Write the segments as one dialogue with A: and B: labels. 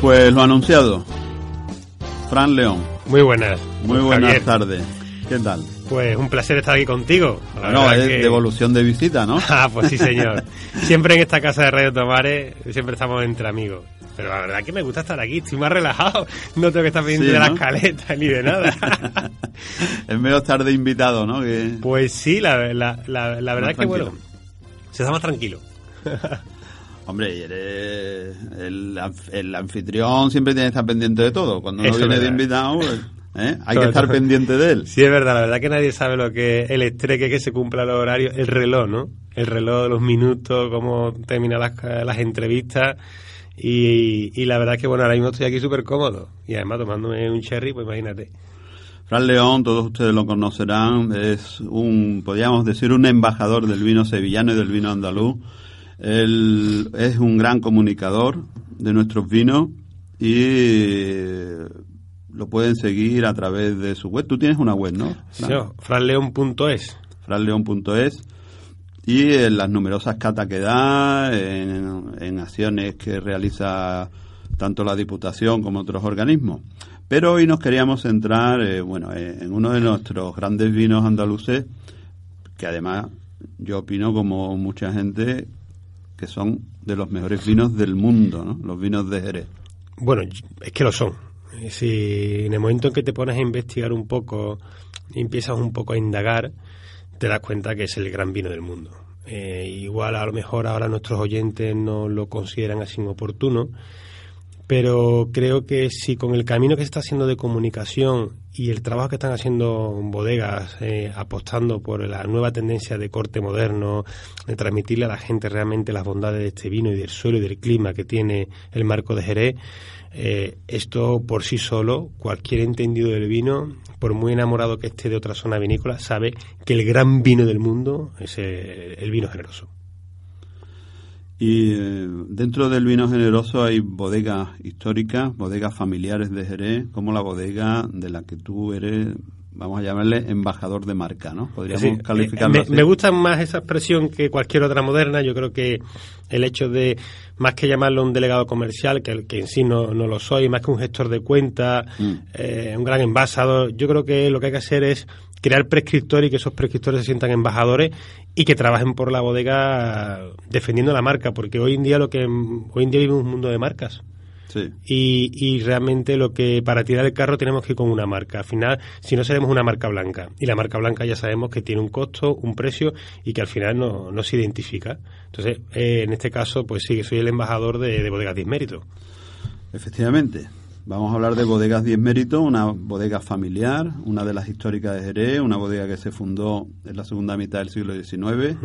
A: Pues lo anunciado. Fran León.
B: Muy buenas.
A: Muy buenas tardes. ¿Qué tal?
B: Pues un placer estar aquí contigo.
A: no, es devolución de visita, ¿no?
B: ah, pues sí, señor. siempre en esta casa de Radio Tomares, siempre estamos entre amigos. Pero la verdad que me gusta estar aquí, estoy más relajado. No tengo que estar pendiente de la escaleta ni de nada.
A: es medio estar de invitado, ¿no?
B: Pues sí, la, la, la, la verdad es que, bueno, se está más tranquilo.
A: Hombre, eres el, el, anfitrión siempre tiene que estar pendiente de todo. Cuando uno viene de invitado, pues, ¿eh? hay que estar pendiente de él.
B: Sí, es verdad. La verdad que nadie sabe lo que el estrés que, se cumpla los horarios, el reloj, ¿no? El reloj los minutos, cómo terminan las, las entrevistas. Y, y, la verdad que, bueno, ahora mismo estoy aquí súper cómodo. Y además tomándome un cherry, pues imagínate.
A: Fran León, todos ustedes lo conocerán, es un, podríamos decir, un embajador del vino sevillano y del vino andaluz él es un gran comunicador de nuestros vinos y lo pueden seguir a través de su web. Tú tienes una web, ¿no?
B: Sí, franleon.es.
A: franleon.es y en las numerosas catas que da, en, acciones que realiza tanto la Diputación como otros organismos. Pero hoy nos queríamos centrar, eh, bueno, en uno de nuestros grandes vinos andaluces, que además yo opino como mucha gente que son de los mejores vinos del mundo, ¿no? Los vinos de Jerez.
B: Bueno, es que lo son. Si en el momento en que te pones a investigar un poco y empiezas un poco a indagar, te das cuenta que es el gran vino del mundo. Eh, igual a lo mejor ahora nuestros oyentes no lo consideran así oportuno, pero creo que si con el camino que se está haciendo de comunicación y el trabajo que están haciendo bodegas eh, apostando por la nueva tendencia de corte moderno, de transmitirle a la gente realmente las bondades de este vino y del suelo y del clima que tiene el marco de Jerez, eh, esto por sí solo, cualquier entendido del vino, por muy enamorado que esté de otra zona vinícola, sabe que el gran vino del mundo es el vino generoso.
A: Y eh, dentro del vino generoso hay bodegas históricas, bodegas familiares de Jerez, como la bodega de la que tú eres, vamos a llamarle embajador de marca, ¿no? Podríamos calificarlo
B: me, Me gusta más esa expresión que cualquier otra moderna. Yo creo que el hecho de, más que llamarlo un delegado comercial, que, que en sí no, no lo soy, más que un gestor de cuenta, mm. eh, un gran embajador, yo creo que lo que hay que hacer es crear prescriptores y que esos prescriptores se sientan embajadores y que trabajen por la bodega defendiendo la marca, porque hoy en día lo que hoy en día vivimos un mundo de marcas. Sí. Y, y, realmente lo que para tirar el carro tenemos que ir con una marca. Al final, si no seremos una marca blanca. Y la marca blanca ya sabemos que tiene un costo, un precio y que al final no, no se identifica. Entonces, eh, en este caso, pues sí, que soy el embajador de, de Bodegas 10 Mérito.
A: Efectivamente. Vamos a hablar de Bodegas 10 Méritos, una bodega familiar, una de las históricas de Jerez, una bodega que se fundó en la segunda mitad del siglo XIX,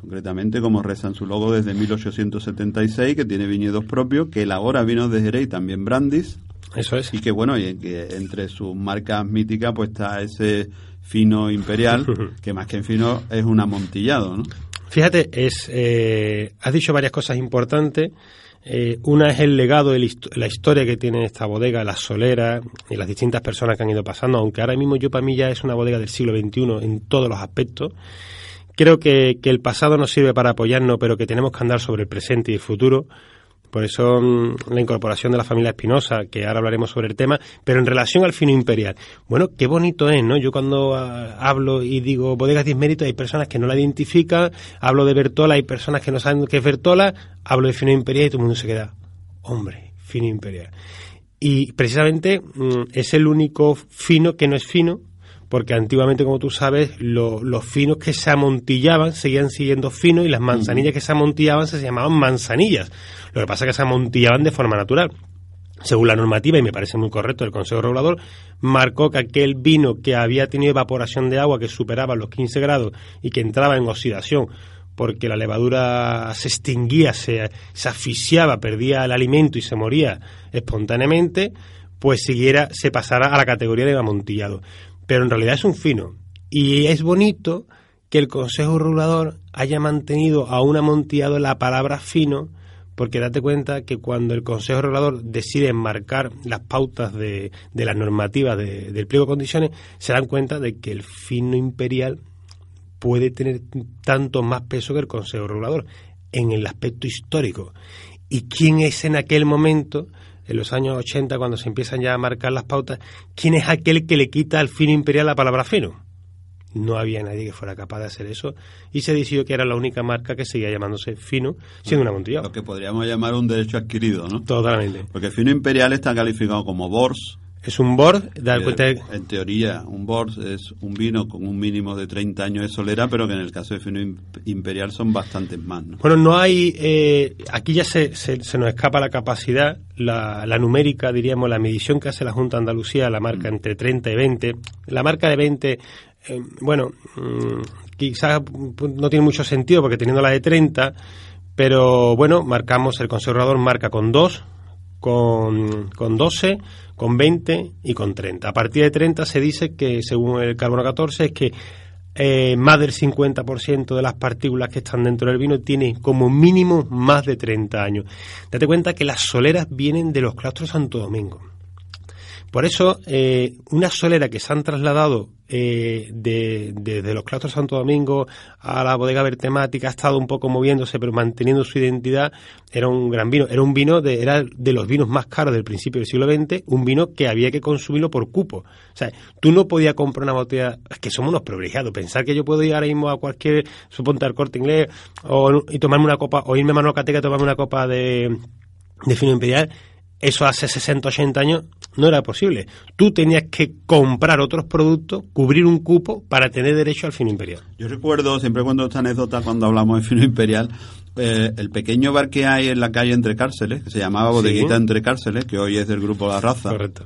A: concretamente como reza en su logo desde 1876, que tiene viñedos propios, que elabora vinos de Jerez y también brandis.
B: Eso es.
A: Y que bueno, y que entre sus marcas míticas pues está ese fino imperial, que más que en fino es un amontillado, ¿no?
B: Fíjate, es, eh, has dicho varias cosas importantes. Eh, una es el legado de la historia que tiene esta bodega, las soleras y las distintas personas que han ido pasando, aunque ahora mismo yo para mí ya es una bodega del siglo XXI en todos los aspectos. Creo que, que el pasado nos sirve para apoyarnos, pero que tenemos que andar sobre el presente y el futuro. Por eso mm, la incorporación de la familia Espinosa, que ahora hablaremos sobre el tema, pero en relación al fino imperial. Bueno, qué bonito es, ¿no? Yo cuando ah, hablo y digo bodegas 10 méritos, hay personas que no la identifican, hablo de Bertola, hay personas que no saben qué es Bertola, hablo de fino imperial y todo el mundo se queda, hombre, fino imperial. Y precisamente mm, es el único fino que no es fino, porque antiguamente, como tú sabes, los finos que se amontillaban seguían siguiendo finos y las manzanillas que se amontillaban se llamaban manzanillas. Lo que pasa es que se amontillaban de forma natural. según la normativa, y me parece muy correcto, el Consejo Regulador marcó que aquel vino que había tenido evaporación de agua que superaba los 15 grados y que entraba en oxidación porque la levadura se extinguía, se, se asfixiaba, perdía el alimento y se moría espontáneamente, pues siguiera, se pasara a la categoría de amontillado. Pero en realidad es un fino. Y es bonito que el Consejo Regulador haya mantenido a un amontillado la palabra fino, porque date cuenta que cuando el Consejo Regulador decide enmarcar las pautas de, de las normativas del pliego de condiciones, se dan cuenta de que el fino imperial puede tener tanto más peso que el Consejo Regulador en el aspecto histórico. ¿Y quién es en aquel momento, en los años 80, cuando se empiezan ya a marcar las pautas, quién es aquel que le quita al fino imperial la palabra fino? No había nadie que fuera capaz de hacer eso y se decidió que era la única marca que seguía llamándose fino, siendo una Montilla.
A: Lo que podríamos llamar un derecho adquirido, ¿no?
B: Totalmente.
A: Porque fino imperial está calificado como Bors,
B: es un Bord, dar
A: Eh,
B: cuenta de-
A: En teoría, un Bors es un vino con un mínimo de 30 años de solera, pero que en el caso de fino imp- imperial son bastantes más. ¿no?
B: Bueno, no hay. eh, aquí ya se, se, se nos escapa la capacidad, la, la numérica, diríamos, la medición que hace la Junta Andalucía, la marca entre 30 y 20. La marca de 20, eh, bueno, mm, quizás mm, no tiene mucho sentido porque teniendo la de 30, pero bueno, marcamos, el conservador marca con 2, con, con 12, con 20 y con 30. A partir de 30 se dice que, según el carbono 14, es que eh, más del 50% de las partículas que están dentro del vino tiene como mínimo más de 30 años. Date cuenta que las soleras vienen de los claustros Santo Domingo. Por eso, eh, una solera que se han trasladado eh, de, de- de los claustros Santo Domingo a la bodega vertemática, ha estado un poco moviéndose, pero manteniendo su identidad, era un gran vino. Era un vino, de, era de los vinos más caros del principio del siglo XX, un vino que había que consumirlo por cupo. O sea, tú no podías comprar una botella, es que somos unos privilegiados. Pensar que yo puedo ir ahora mismo a cualquier, suponte al corte inglés, o, y tomarme una copa, o irme a Manocateca a tomarme una copa de, de fino imperial, eso hace 60, 80 años no era posible. Tú tenías que comprar otros productos, cubrir un cupo para tener derecho al fino imperial.
A: Yo recuerdo, siempre cuento esta anécdota cuando hablamos de fino imperial, eh, el pequeño bar que hay en la calle Entre Cárceles, que se llamaba
B: Sí.
A: Bodeguita Entre Cárceles, que hoy es del grupo La Raza,
B: Correcto.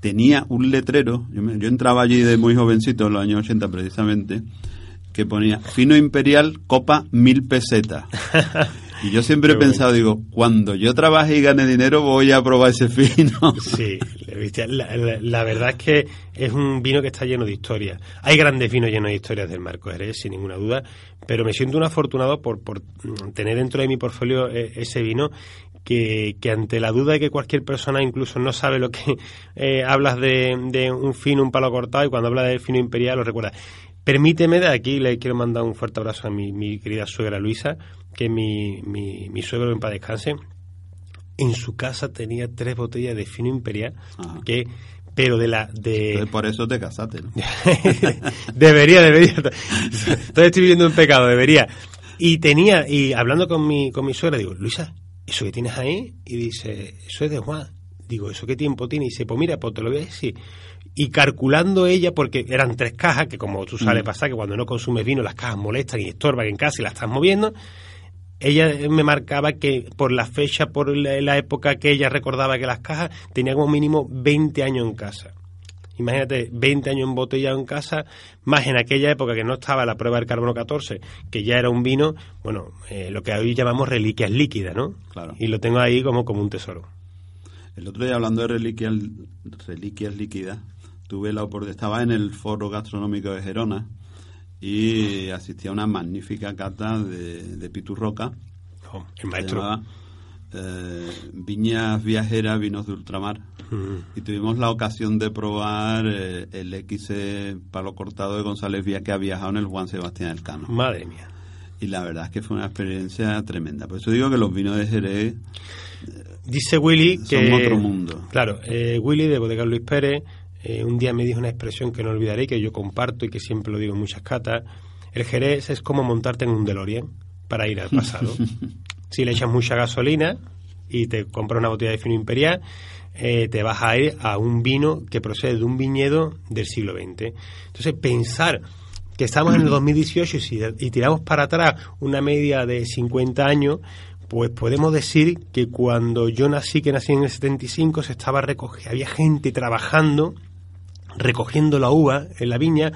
A: tenía un letrero, yo, me- yo entraba allí de muy jovencito, en los años 80 precisamente, que ponía fino imperial, copa mil pesetas. Y yo siempre he
B: bueno.
A: pensado, digo, cuando yo trabaje y gane dinero voy a probar ese fino.
B: Sí, la- la verdad es que es un vino que está lleno de historias. Hay grandes vinos llenos de historias del Marco Jerez, sin ninguna duda, pero me siento un afortunado por, por mm, tener dentro de mi portfolio eh, ese vino que, que ante la duda de que cualquier persona incluso no sabe lo que eh, hablas de, de un fino, un palo cortado y cuando habla del fino imperial lo recuerda. Permíteme de aquí, le quiero mandar un fuerte abrazo a mi, mi querida suegra Luisa, que mi, mi, mi suegro en paz descanse. En su casa tenía tres botellas de fino imperial,
A: Ajá.
B: que pero de la de
A: Entonces, por eso te casaste, ¿no?
B: debería, debería. Entonces estoy viviendo un pecado, debería. Y tenía, y hablando con mi, con mi suegra, digo, Luisa, ¿eso que tienes ahí? Y dice, eso es de Juan. Digo, ¿eso qué tiempo tiene? Y dice, pues mira, pues te lo voy a decir. Y calculando ella, porque eran tres cajas, que como tú sabes
A: Mm.
B: pasar, que cuando no consumes vino las cajas molestan y estorban en casa y las estás moviendo, ella me marcaba que por la fecha, por la, la época que ella recordaba que las cajas tenían como mínimo 20 años en casa. Imagínate, 20 años embotellado en casa, más en aquella época que no estaba la prueba del carbono 14, que ya era un vino, bueno, eh, lo que hoy llamamos reliquias líquidas, ¿no?
A: Claro.
B: Y lo tengo ahí como, como un tesoro.
A: El otro día hablando de reliquias, reliquias líquidas, tuve la oportunidad, estaba en el foro gastronómico de Gerona y asistí a una magnífica cata de, de Piturroca,
B: Oh, el maestro.
A: llamaba eh, Viñas Viajeras, Vinos de Ultramar.
B: Mm.
A: Y tuvimos la ocasión de probar eh, el XC palo cortado de González Vía que ha viajado en el Juan Sebastián Elcano.
B: Madre mía.
A: Y la verdad es que fue una experiencia tremenda. Por eso digo que los vinos de Jerez
B: Dice Willy
A: son
B: que...
A: otro mundo.
B: Claro, eh, Willy de Bodega Luis Pérez eh, un día me dijo una expresión que no olvidaré, que yo comparto y que siempre lo digo en muchas catas. El Jerez es como montarte en un DeLorean para ir al pasado. si le echas mucha gasolina y te compras una botella de fino imperial, eh, te vas a ir a un vino que procede de un viñedo del siglo XX. Entonces, pensar que estamos en el 2018 y, si- y tiramos para atrás una media de 50 años, Pues podemos decir que cuando yo nací, que nací en el 75, se estaba recogiendo, había gente trabajando, recogiendo la uva en la viña,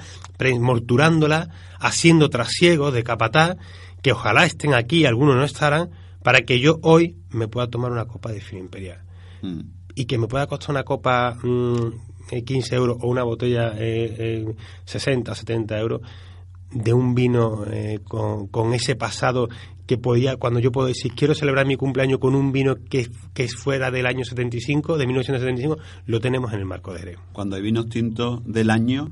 B: morturándola, haciendo trasiegos de capatá, que ojalá estén aquí, algunos no estarán, para que yo hoy me pueda tomar una copa de fino imperial. Mm. Y que me pueda costar una copa 15 mm, euros o una botella eh, 60, 70 euros de un vino eh, con, con, ese pasado que podía, cuando yo puedo decir, quiero celebrar mi cumpleaños con un vino que, que es fuera del año 75, de 1975, lo tenemos en el marco de Jerez.
A: Cuando hay vinos tintos del año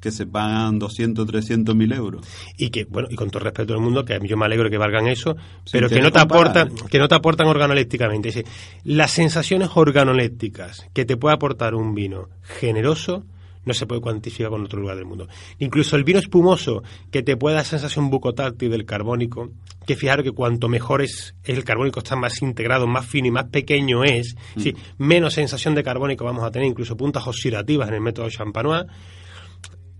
A: que se pagan 200, 300 mil euros.
B: Y que, bueno, y con todo respeto al mundo, que yo me alegro que valgan eso, pero que no, te aportan, que no te aportan organolépticamente. las sensaciones organolépticas que te puede aportar un vino generoso, no se puede cuantificar con otro lugar del mundo. Incluso el vino espumoso, que te puede dar sensación bucotáctil del carbónico, que fijaros que cuanto mejor es, el carbónico está más integrado, más fino y más pequeño es, mm. sí, menos sensación de carbónico vamos a tener, incluso puntas oxidativas en el método Champanois.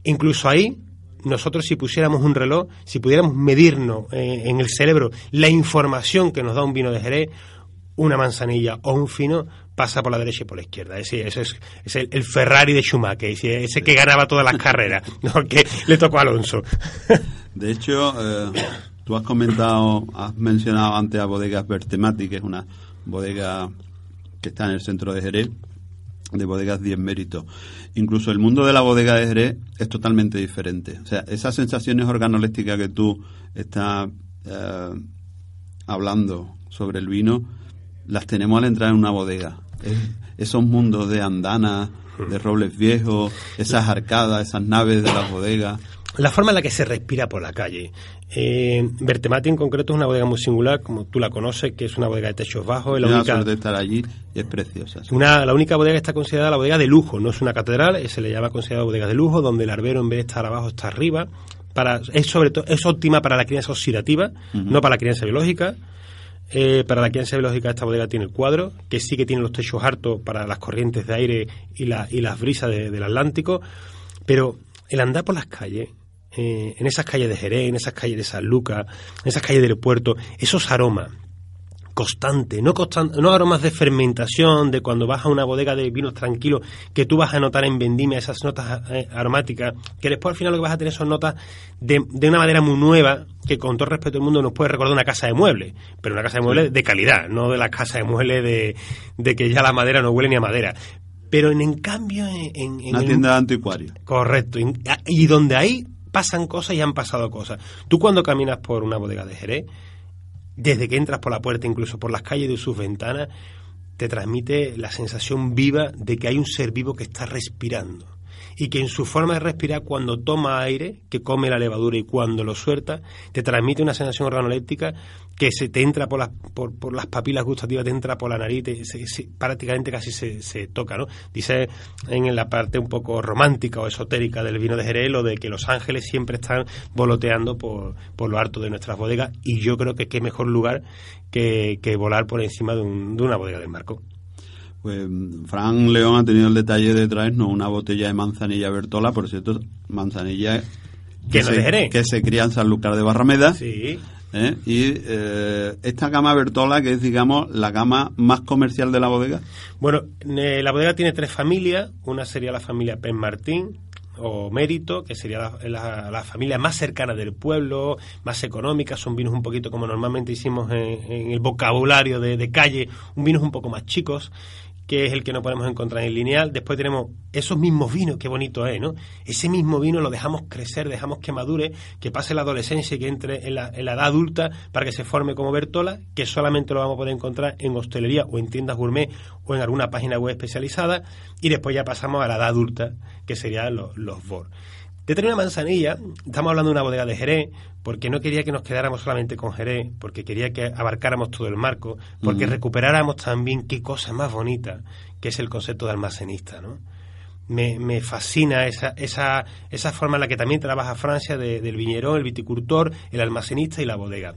B: Incluso ahí, nosotros si pusiéramos un reloj, si pudiéramos medirnos eh, en el cerebro la información que nos da un vino de Jerez, una manzanilla o un fino, pasa por la derecha y por la izquierda. Ese, es, es el, Ferrari de Schumacher, ese, que ganaba todas las carreras, ¿no? le tocó a Alonso.
A: De hecho, eh, tú has comentado, has mencionado antes a Bodegas Bertemati, que es una bodega que está en el centro de Jerez, de bodegas 10 méritos. Incluso el mundo de la bodega de Jerez es totalmente diferente. O sea, esas sensaciones organolépticas que tú estás eh, hablando sobre el vino, las tenemos al entrar en una bodega esos mundos de andanas, de robles viejos, esas arcadas, esas naves de las bodegas.
B: La forma en la que se respira por la calle. Eh, Bertemati en concreto es una bodega muy singular, como tú la conoces, que es una bodega de techos bajos.
A: Es la única, de estar allí y es preciosa.
B: Una, la única bodega que está considerada la bodega de lujo, no es una catedral, eh, se le llama considerada bodega de lujo, donde el arbero en vez de estar abajo está arriba. Para, es sobre todo es óptima para la crianza oxidativa, no para la crianza biológica. Eh, para la crianza biológica esta bodega tiene el cuadro, que sí que tiene los techos hartos para las corrientes de aire y, la, y las brisas del Atlántico, pero el andar por las calles, eh, en esas calles de Jerez, en esas calles de San Lucas, en esas calles del puerto, esos aromas, constante, no constante, no aromas de fermentación, de cuando vas a una bodega de vinos tranquilos, que tú vas a notar en vendimia esas notas eh, aromáticas, que después al final lo que vas a tener son notas de, de, una manera muy nueva, que con todo respeto al mundo nos puede recordar una casa de muebles, pero una casa de muebles de calidad, no de la casa de muebles de, de que ya la madera no huele ni a madera. Pero en, cambio... En,
A: una tienda de anticuario.
B: Correcto. y donde ahí pasan cosas y han pasado cosas. Tú cuando caminas por una bodega de Jerez, desde que entras por la puerta, incluso por las calles de sus ventanas, te transmite la sensación viva de que hay un ser vivo que está respirando y que en su forma de respirar cuando toma aire, que come la levadura y cuando lo suelta, te transmite una sensación organoléptica que se te entra por las, por, las papilas gustativas, te entra por la nariz, prácticamente casi se, toca, ¿no? Dice en la parte un poco romántica o esotérica del vino de Jerez lo de que los ángeles siempre están voloteando por, por lo alto de nuestras bodegas y yo creo que qué mejor lugar que, que volar por encima de, de una bodega del marco.
A: Pues Fran León ha tenido el detalle de traernos una botella de manzanilla Bertola, por cierto, manzanilla
B: que, se,
A: que se cría en San Lucas de Barrameda.
B: Sí.
A: ¿eh? Y eh, esta gama Bertola, que es, digamos, la gama más comercial de la bodega.
B: Bueno, eh, la bodega tiene tres familias. Una sería la familia Pen Martín, o Mérito, que sería la, familia más cercana del pueblo, más económica, son vinos un poquito como normalmente hicimos en, el vocabulario de, de, calle, un vinos un poco más chicos que es el que no podemos encontrar en lineal. Después tenemos esos mismos vinos, qué bonito es, ¿no? Ese mismo vino lo dejamos crecer, dejamos que madure, que pase la adolescencia y que entre en la, edad adulta para que se forme como Bertola, que solamente lo vamos a poder encontrar en hostelería o en tiendas gourmet o en alguna página web especializada. Y después ya pasamos a la edad adulta, que serían los, los BOR. De tener una manzanilla, estamos hablando de una bodega de Jerez, porque no quería que nos quedáramos solamente con Jerez, porque quería que abarcáramos todo el marco, porque recuperáramos también qué cosa más bonita que es el concepto de almacenista, ¿no? Me, me, fascina esa, esa, esa forma en la que también trabaja Francia del viñerón, el viticultor, el almacenista y la bodega.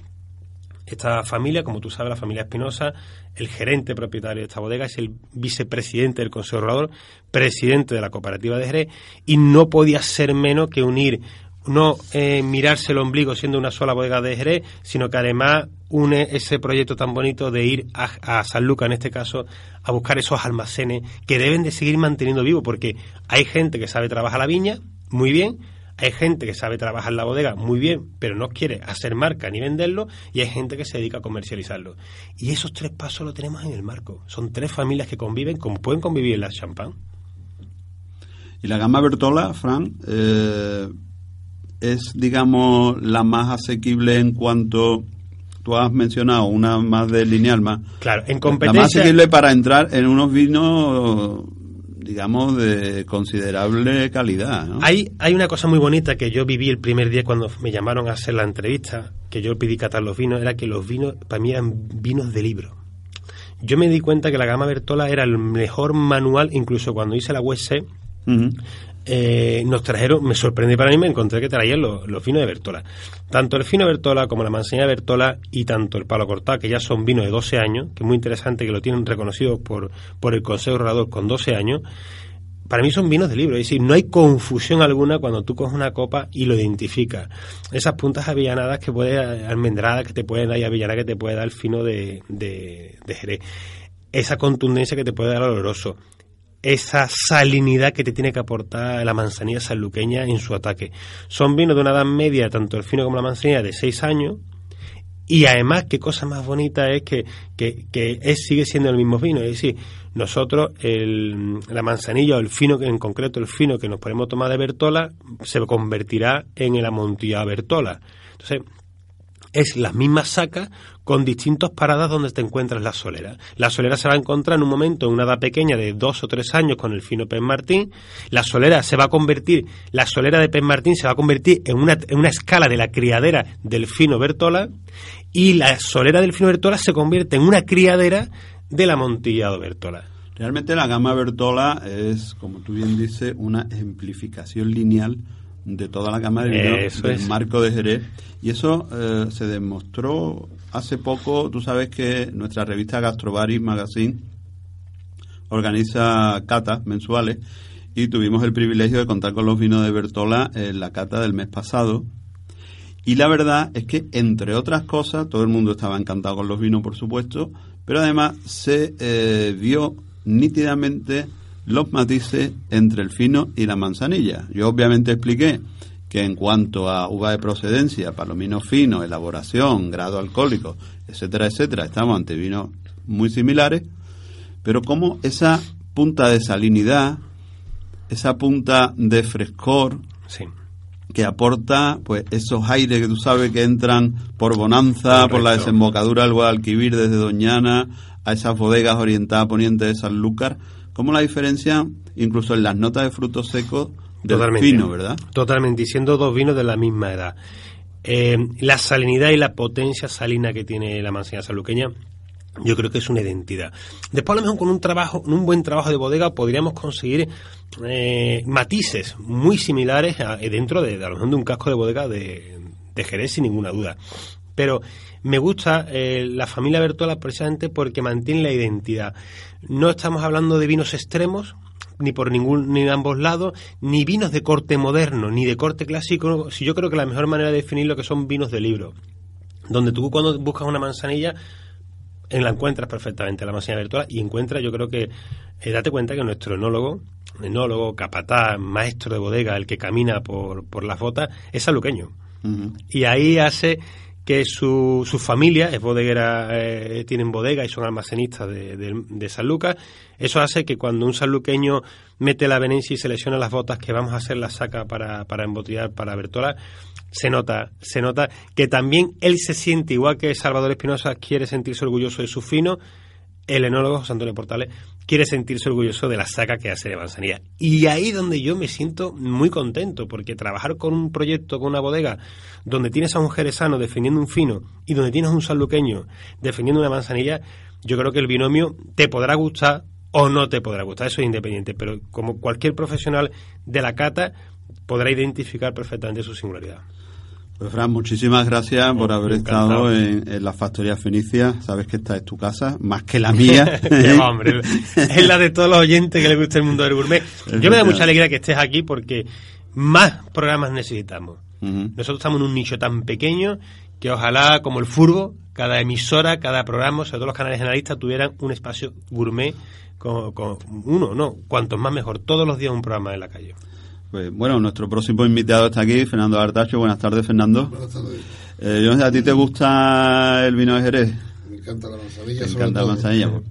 B: Esta familia, como tú sabes, la familia Espinosa, el gerente propietario de esta bodega es el vicepresidente del Consejo Regulador, presidente de la cooperativa de Jerez, y no podía ser menos que unir no eh, mirarse el ombligo siendo una sola bodega de Jerez, sino que además une ese proyecto tan bonito de ir a, a San Lucas, en este caso, a buscar esos almacenes que deben de seguir manteniendo vivo, porque hay gente que sabe trabajar la viña muy bien, hay gente que sabe trabajar la bodega muy bien, pero no quiere hacer marca ni venderlo, y hay gente que se dedica a comercializarlo. Y esos tres pasos lo tenemos en el marco. Son tres familias que conviven como pueden convivir en la champán.
A: Y la gama Bertola, Fran, eh, es, digamos, la más asequible en cuanto tú has mencionado una más de lineal más.
B: Claro, en
A: La
B: competencia.
A: más asequible para entrar en unos vinos, digamos, de considerable calidad, ¿no?
B: Hay, hay una cosa muy bonita que yo viví el primer día cuando me llamaron a hacer la entrevista, que yo pedí catar los vinos, era que los vinos, para mí eran vinos de libro. Yo me di cuenta que la gama Bertola era el mejor manual, incluso cuando hice la USC,
A: Ujú.
B: Eh, nos trajeron, me sorprendí para mí, me encontré que traían los, los vinos de Bertola. Tanto el fino Bertola como la manzanilla Bertola y tanto el palo cortado, que ya son vinos de 12 años, que es muy interesante que lo tienen reconocido por, por el Consejo Orador con 12 años, para mí son vinos de libro, es decir, no hay confusión alguna cuando tú coges una copa y lo identificas. Esas puntas avellanadas que puede, almendradas que te pueden dar y avellanada que te puede dar el fino de, de, de Jerez. Esa contundencia que te puede dar el oloroso esa salinidad que te tiene que aportar la manzanilla sanluqueña en su ataque. Son vinos de una edad media, tanto el fino como la manzanilla, de 6 años. Y además, qué cosa más bonita es que, que, es, sigue siendo el mismo vino. Es decir, nosotros, el, la manzanilla o el fino, en concreto el fino que nos podemos tomar de Bertola, se convertirá en el amontillado Bertola. Entonces, es las mismas sacas con distintas paradas donde te encuentras la solera. La solera se va a encontrar en un momento en una edad pequeña de dos o tres años con el fino Pen Martín. La solera se va a convertir, la solera de Pen Martín se va a convertir en una, en una escala de la criadera del fino Bertola y la solera del fino Bertola se convierte en una criadera del amontillado Bertola.
A: Realmente la gama Bertola es, como tú bien dices, una ejemplificación lineal de toda la gama de vinos del
B: es.
A: marco de Jerez. Y eso eh, se demostró hace poco. Tú sabes que nuestra revista Gastrobaris Magazine organiza catas mensuales y tuvimos el privilegio de contar con los vinos de Bertola en la cata del mes pasado. Y la verdad es que, entre otras cosas, todo el mundo estaba encantado con los vinos, por supuesto, pero además se eh, vio nítidamente los matices entre el fino y la manzanilla. Yo obviamente expliqué que en cuanto a uva de procedencia, palomino fino, elaboración, grado alcohólico, etcétera, etcétera, estamos ante vinos muy similares, pero como esa punta de salinidad, esa punta de frescor,
B: Sí.
A: que aporta pues esos aires que tú sabes que entran por Bonanza, por la desembocadura del Guadalquivir desde Doñana a esas bodegas orientadas a poniente de Sanlúcar, como la diferencia incluso en las notas de frutos secos del
B: Totalmente.
A: fino, ¿verdad?
B: Totalmente, y siendo dos vinos de la misma edad. Eh, la salinidad y la potencia salina que tiene la manzana saluqueña, yo creo que es una identidad. Después, a lo mejor con un trabajo, un buen trabajo de bodega, podríamos conseguir eh, matices muy similares a- eh, dentro de, de, a lo mejor de un casco de bodega de, de Jerez, sin ninguna duda. Pero me gusta eh, la familia Bertola precisamente porque mantiene la identidad. No estamos hablando de vinos extremos, ni por ningún ni de ambos lados, ni vinos de corte moderno, ni de corte clásico. Si yo creo que la mejor manera de definir lo que son vinos de libro, donde tú cuando buscas una manzanilla eh, la encuentras perfectamente, la manzanilla Bertola, y encuentras, yo creo que, eh, date cuenta que nuestro enólogo, enólogo, capataz, maestro de bodega, el que camina por, por las botas, es saluqueño. Y ahí hace que su, su familia es bodeguera, eh, tienen bodega y son almacenistas de, de, de San Lucas. Eso hace que cuando un sanluqueño mete la venencia y selecciona las botas que vamos a hacer la saca para, para para Bertola, se nota, se nota que también él se siente, igual que Salvador Espinosa quiere sentirse orgulloso de su fino, el enólogo José Antonio Portales quiere sentirse orgulloso de la saca que hace de manzanilla. Y ahí donde yo me siento muy contento, porque trabajar con un proyecto, con una bodega, donde tienes a un jerezano defendiendo un fino y donde tienes a un sanluqueño defendiendo una manzanilla, yo creo que el binomio te podrá gustar o no te podrá gustar, eso es independiente, pero como cualquier profesional de la cata podrá identificar perfectamente su singularidad.
A: Pues Fran, muchísimas gracias por haber
B: Encantado.
A: estado en, en la Factoría Fenicia. Sabes que esta es tu casa, más que la mía.
B: Hombre. Es la de todos los oyentes que les gusta el mundo del gourmet. Yo me da mucha alegría que estés aquí porque más programas necesitamos. Nosotros estamos en un nicho tan pequeño que ojalá, como el furbo, cada emisora, cada programa, sobre todo los canales generalistas, tuvieran un espacio gourmet con, con uno, no, cuantos más mejor. Todos los días un programa en la calle.
A: Pues, bueno, nuestro próximo invitado está aquí, Fernando Artacho. Buenas tardes, Fernando.
C: Buenas tardes.
A: Eh, ¿a ti te gusta el vino de Jerez?
C: Me encanta la manzanilla.
A: Me encanta la manzanilla. pues.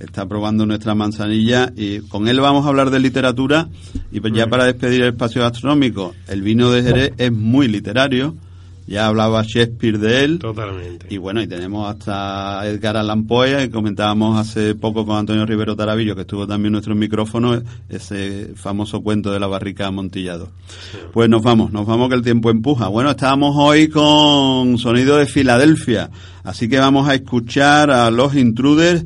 A: Está probando nuestra manzanilla y con él vamos a hablar de literatura. Y pues ya para despedir el espacio gastronómico, el vino de Jerez es muy literario. Ya hablaba Shakespeare de él.
B: Totalmente.
A: Y bueno, y tenemos hasta Edgar Allan Poe, que comentábamos hace poco con Antonio Rivero Taravillo, que estuvo también en nuestro micrófono, ese famoso cuento de la barrica amontillado. Pues nos vamos, nos vamos que el tiempo empuja. Bueno, estábamos hoy con sonido de Filadelfia, así que vamos a escuchar a los intruders